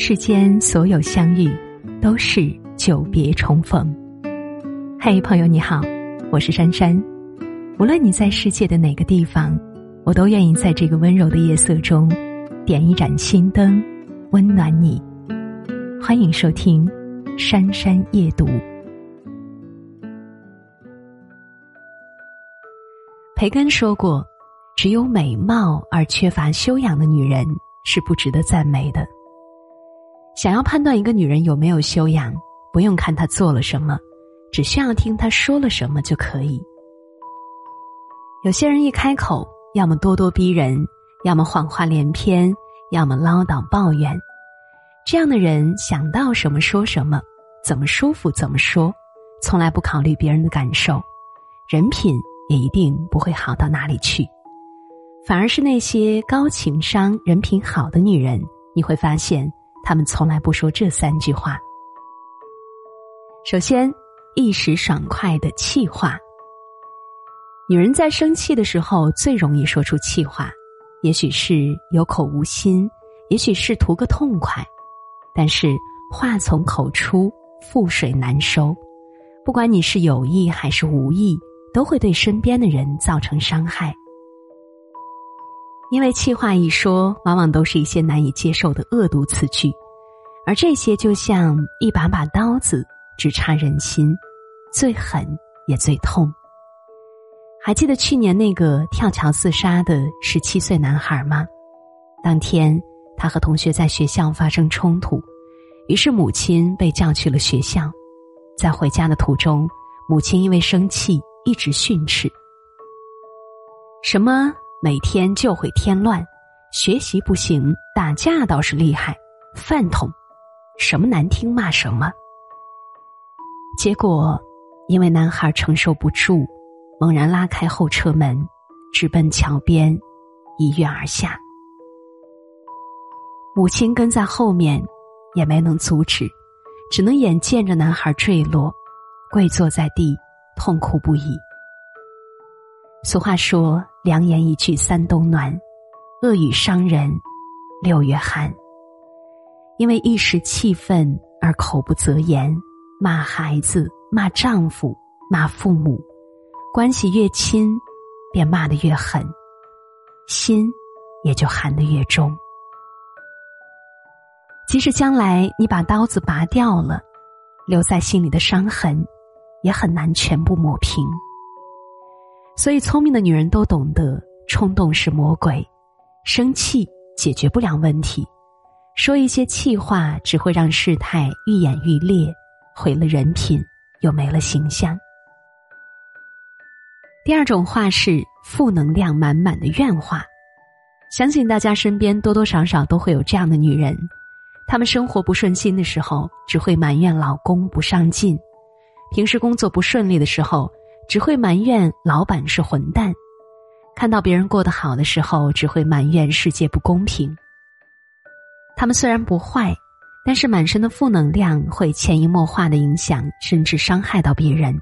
世间所有相遇，都是久别重逢。嘿，朋友你好，我是珊珊。无论你在世界的哪个地方，我都愿意在这个温柔的夜色中，点一盏心灯，温暖你。欢迎收听《珊珊夜读》。培根说过：“只有美貌而缺乏修养的女人是不值得赞美的。”想要判断一个女人有没有修养，不用看她做了什么，只需要听她说了什么就可以。有些人一开口，要么咄咄逼人，要么谎话连篇，要么唠叨抱怨。这样的人想到什么说什么，怎么舒服怎么说，从来不考虑别人的感受，人品也一定不会好到哪里去。反而是那些高情商、人品好的女人，你会发现。他们从来不说这三句话。首先，一时爽快的气话。女人在生气的时候最容易说出气话，也许是有口无心，也许是图个痛快，但是话从口出，覆水难收。不管你是有意还是无意，都会对身边的人造成伤害。因为气话一说，往往都是一些难以接受的恶毒词句，而这些就像一把把刀子，直插人心，最狠也最痛。还记得去年那个跳桥自杀的十七岁男孩吗？当天他和同学在学校发生冲突，于是母亲被叫去了学校，在回家的途中，母亲因为生气一直训斥，什么？每天就会添乱，学习不行，打架倒是厉害，饭桶，什么难听骂什么。结果，因为男孩承受不住，猛然拉开后车门，直奔桥边，一跃而下。母亲跟在后面，也没能阻止，只能眼见着男孩坠落，跪坐在地，痛哭不已。俗话说：“良言一句三冬暖，恶语伤人六月寒。”因为一时气愤而口不择言，骂孩子、骂丈夫、骂父母，关系越亲，便骂得越狠，心也就寒得越重。即使将来你把刀子拔掉了，留在心里的伤痕，也很难全部抹平。所以，聪明的女人都懂得，冲动是魔鬼，生气解决不了问题，说一些气话只会让事态愈演愈烈，毁了人品，又没了形象。第二种话是负能量满满的怨话，相信大家身边多多少少都会有这样的女人，她们生活不顺心的时候，只会埋怨老公不上进；平时工作不顺利的时候。只会埋怨老板是混蛋，看到别人过得好的时候，只会埋怨世界不公平。他们虽然不坏，但是满身的负能量会潜移默化的影响，甚至伤害到别人。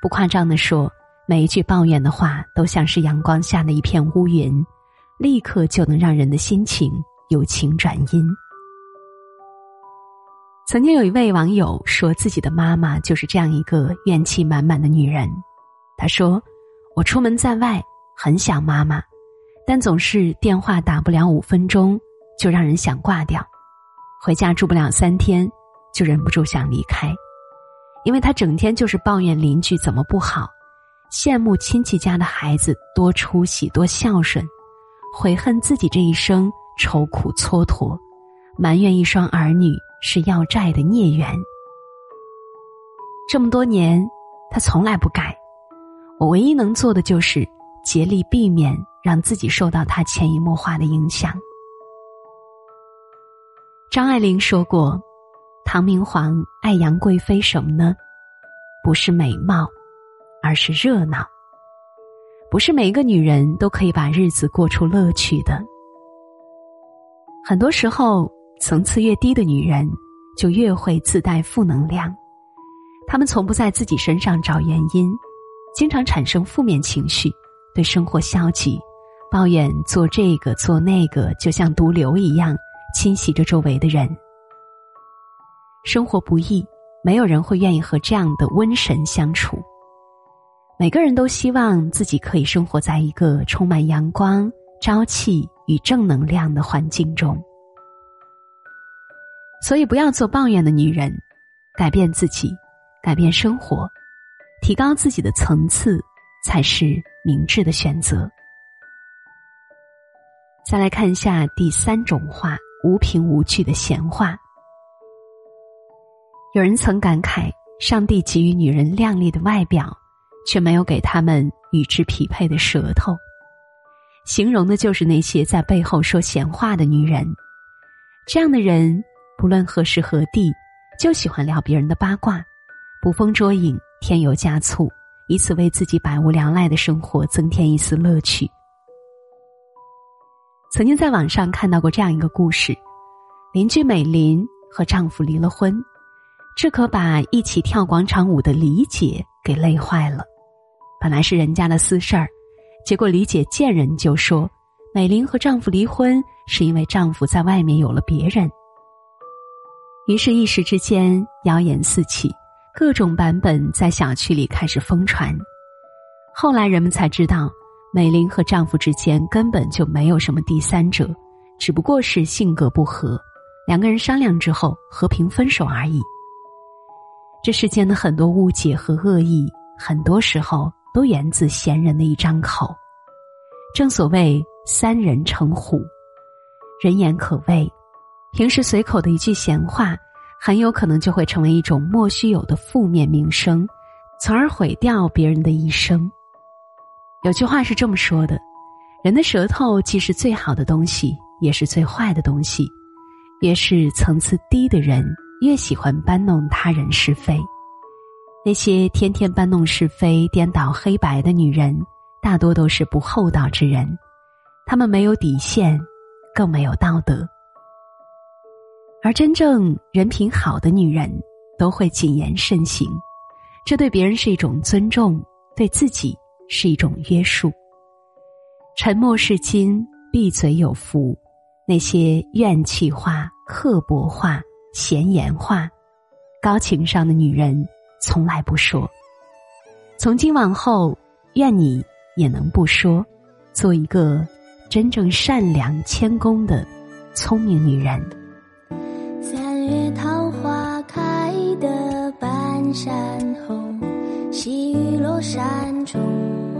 不夸张的说，每一句抱怨的话，都像是阳光下的一片乌云，立刻就能让人的心情由晴转阴。曾经有一位网友说，自己的妈妈就是这样一个怨气满满的女人。他说：“我出门在外，很想妈妈，但总是电话打不了五分钟，就让人想挂掉；回家住不了三天，就忍不住想离开。因为他整天就是抱怨邻居怎么不好，羡慕亲戚家的孩子多出息、多孝顺，悔恨自己这一生愁苦蹉跎，埋怨一双儿女。”是要债的孽缘。这么多年，他从来不改。我唯一能做的就是竭力避免让自己受到他潜移默化的影响。张爱玲说过：“唐明皇爱杨贵妃什么呢？不是美貌，而是热闹。不是每一个女人都可以把日子过出乐趣的。很多时候。”层次越低的女人，就越会自带负能量。她们从不在自己身上找原因，经常产生负面情绪，对生活消极，抱怨做这个做那个，就像毒瘤一样侵袭着周围的人。生活不易，没有人会愿意和这样的瘟神相处。每个人都希望自己可以生活在一个充满阳光、朝气与正能量的环境中。所以，不要做抱怨的女人，改变自己，改变生活，提高自己的层次，才是明智的选择。再来看一下第三种话：无凭无据的闲话。有人曾感慨，上帝给予女人靓丽的外表，却没有给他们与之匹配的舌头，形容的就是那些在背后说闲话的女人。这样的人。不论何时何地，就喜欢聊别人的八卦，捕风捉影，添油加醋，以此为自己百无聊赖的生活增添一丝乐趣。曾经在网上看到过这样一个故事：邻居美林和丈夫离了婚，这可把一起跳广场舞的李姐给累坏了。本来是人家的私事儿，结果李姐见人就说，美玲和丈夫离婚是因为丈夫在外面有了别人。于是，一时之间，谣言四起，各种版本在小区里开始疯传。后来，人们才知道，美玲和丈夫之间根本就没有什么第三者，只不过是性格不合，两个人商量之后和平分手而已。这世间的很多误解和恶意，很多时候都源自闲人的一张口。正所谓“三人成虎”，人言可畏。平时随口的一句闲话，很有可能就会成为一种莫须有的负面名声，从而毁掉别人的一生。有句话是这么说的：人的舌头既是最好的东西，也是最坏的东西。越是层次低的人，越喜欢搬弄他人是非。那些天天搬弄是非、颠倒黑白的女人，大多都是不厚道之人。她们没有底线，更没有道德。而真正人品好的女人，都会谨言慎行，这对别人是一种尊重，对自己是一种约束。沉默是金，闭嘴有福。那些怨气话、刻薄话、闲言话，高情商的女人从来不说。从今往后，愿你也能不说，做一个真正善良、谦恭的聪明女人。月桃花开的半山红，细雨落山中。